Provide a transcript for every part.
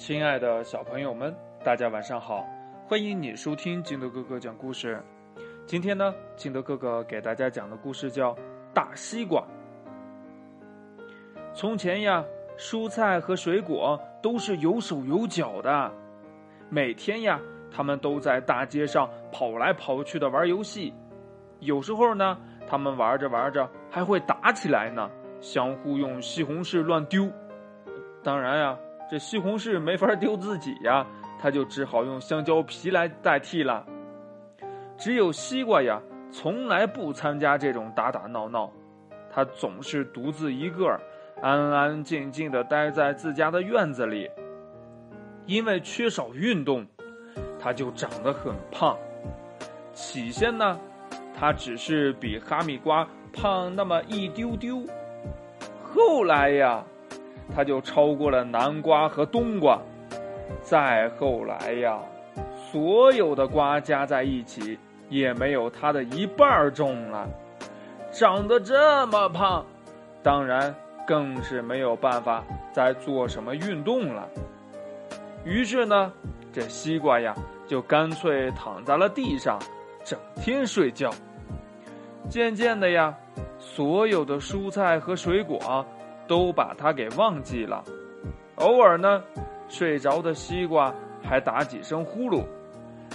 亲爱的小朋友们，大家晚上好！欢迎你收听金德哥哥讲故事。今天呢，金德哥哥给大家讲的故事叫《大西瓜》。从前呀，蔬菜和水果都是有手有脚的，每天呀，他们都在大街上跑来跑去的玩游戏。有时候呢，他们玩着玩着还会打起来呢，相互用西红柿乱丢。当然呀。这西红柿没法丢自己呀，他就只好用香蕉皮来代替了。只有西瓜呀，从来不参加这种打打闹闹，他总是独自一个，安安静静的待在自家的院子里。因为缺少运动，他就长得很胖。起先呢，他只是比哈密瓜胖那么一丢丢，后来呀。他就超过了南瓜和冬瓜，再后来呀，所有的瓜加在一起也没有他的一半重了。长得这么胖，当然更是没有办法再做什么运动了。于是呢，这西瓜呀就干脆躺在了地上，整天睡觉。渐渐的呀，所有的蔬菜和水果。都把它给忘记了，偶尔呢，睡着的西瓜还打几声呼噜，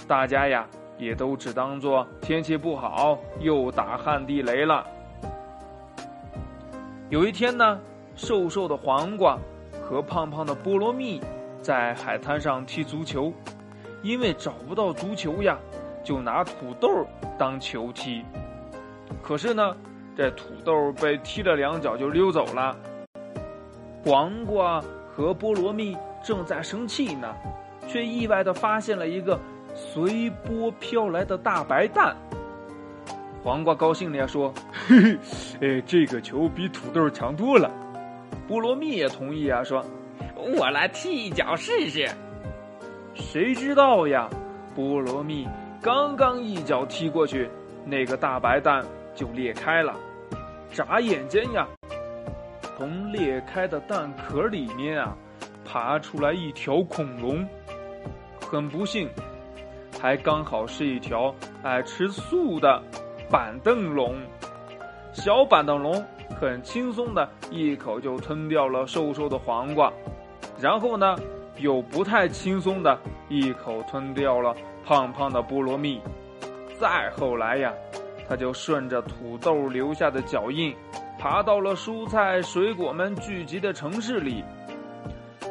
大家呀也都只当做天气不好又打旱地雷了。有一天呢，瘦瘦的黄瓜和胖胖的菠萝蜜在海滩上踢足球，因为找不到足球呀，就拿土豆当球踢。可是呢，这土豆被踢了两脚就溜走了。黄瓜和菠萝蜜正在生气呢，却意外的发现了一个随波飘来的大白蛋。黄瓜高兴地说：“嘿嘿，哎，这个球比土豆强多了。”菠萝蜜也同意啊，说：“我来踢一脚试试。”谁知道呀？菠萝蜜刚刚一脚踢过去，那个大白蛋就裂开了。眨眼间呀！从裂开的蛋壳里面啊，爬出来一条恐龙。很不幸，还刚好是一条爱吃素的板凳龙。小板凳龙很轻松的一口就吞掉了瘦瘦的黄瓜，然后呢，又不太轻松的一口吞掉了胖胖的菠萝蜜。再后来呀，他就顺着土豆留下的脚印。爬到了蔬菜水果们聚集的城市里，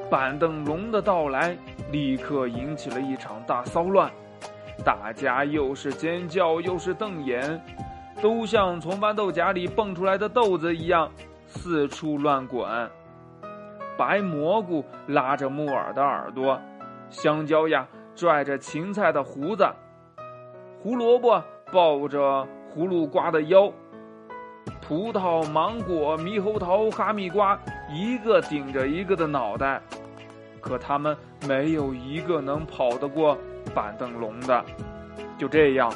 板凳龙的到来立刻引起了一场大骚乱，大家又是尖叫又是瞪眼，都像从豌豆荚里蹦出来的豆子一样四处乱滚。白蘑菇拉着木耳的耳朵，香蕉呀拽着芹菜的胡子，胡萝卜抱着葫芦瓜的腰。葡萄、芒果、猕猴桃、哈密瓜，一个顶着一个的脑袋，可他们没有一个能跑得过板凳龙的。就这样，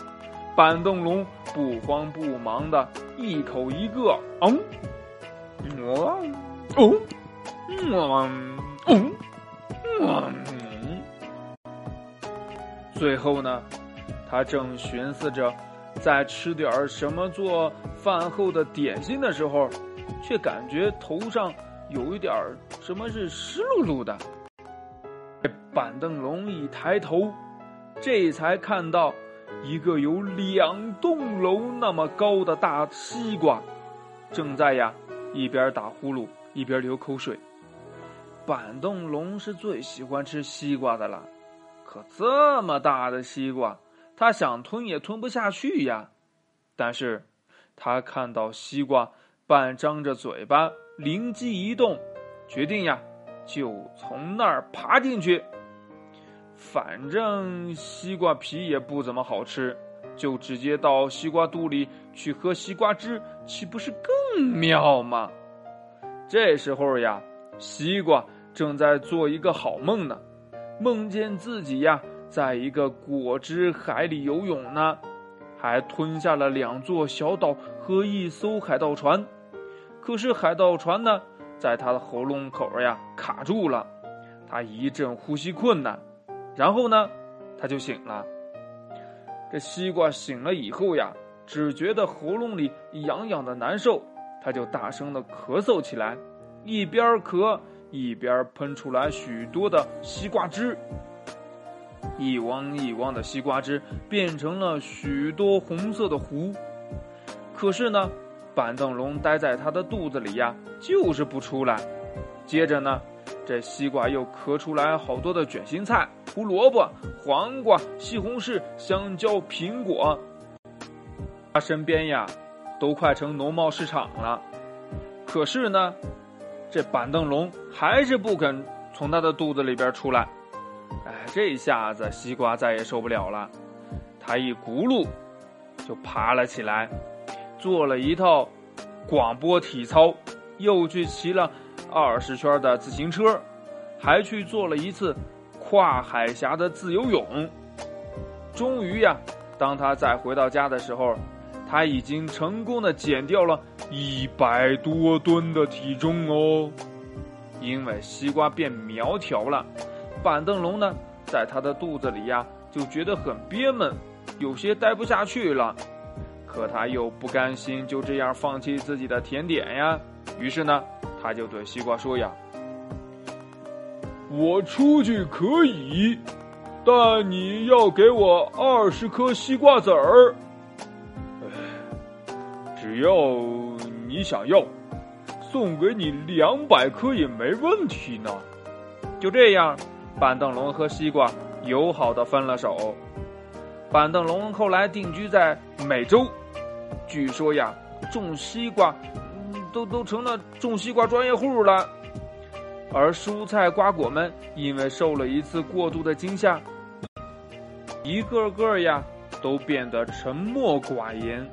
板凳龙不慌不忙的一口一个，嗯，嗯，嗯，嗯，嗯，最后呢，他正寻思着。在吃点什么做饭后的点心的时候，却感觉头上有一点什么是湿漉漉的。板凳龙一抬头，这才看到一个有两栋楼那么高的大西瓜，正在呀一边打呼噜一边流口水。板凳龙是最喜欢吃西瓜的了，可这么大的西瓜。他想吞也吞不下去呀，但是，他看到西瓜半张着嘴巴，灵机一动，决定呀，就从那儿爬进去。反正西瓜皮也不怎么好吃，就直接到西瓜肚里去喝西瓜汁，岂不是更妙吗？这时候呀，西瓜正在做一个好梦呢，梦见自己呀。在一个果汁海里游泳呢，还吞下了两座小岛和一艘海盗船。可是海盗船呢，在他的喉咙口呀卡住了，他一阵呼吸困难，然后呢，他就醒了。这西瓜醒了以后呀，只觉得喉咙里痒痒的难受，他就大声的咳嗽起来，一边咳一边喷出来许多的西瓜汁。一汪一汪的西瓜汁变成了许多红色的湖。可是呢，板凳龙待在他的肚子里呀，就是不出来。接着呢，这西瓜又咳出来好多的卷心菜、胡萝卜、黄瓜、西红柿、香蕉、苹果。他身边呀，都快成农贸市场了。可是呢，这板凳龙还是不肯从他的肚子里边出来。哎，这下子西瓜再也受不了了，他一咕噜就爬了起来，做了一套广播体操，又去骑了二十圈的自行车，还去做了一次跨海峡的自由泳。终于呀，当他再回到家的时候，他已经成功的减掉了一百多吨的体重哦，因为西瓜变苗条了。板凳龙呢，在他的肚子里呀，就觉得很憋闷，有些待不下去了。可他又不甘心就这样放弃自己的甜点呀，于是呢，他就对西瓜说呀：“我出去可以，但你要给我二十颗西瓜籽儿。只要你想要，送给你两百颗也没问题呢。”就这样。板凳龙和西瓜友好的分了手。板凳龙后来定居在美洲，据说呀，种西瓜，都都成了种西瓜专业户了。而蔬菜瓜果们因为受了一次过度的惊吓，一个个呀都变得沉默寡言，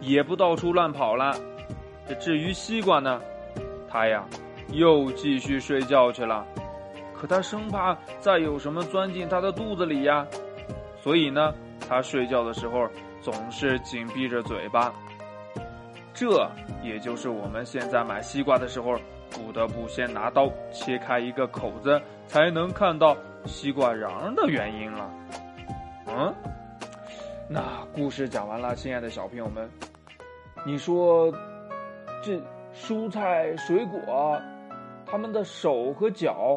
也不到处乱跑了。至于西瓜呢，它呀又继续睡觉去了。可他生怕再有什么钻进他的肚子里呀，所以呢，他睡觉的时候总是紧闭着嘴巴。这也就是我们现在买西瓜的时候，不得不先拿刀切开一个口子，才能看到西瓜瓤的原因了。嗯，那故事讲完了，亲爱的小朋友们，你说这蔬菜水果，他们的手和脚。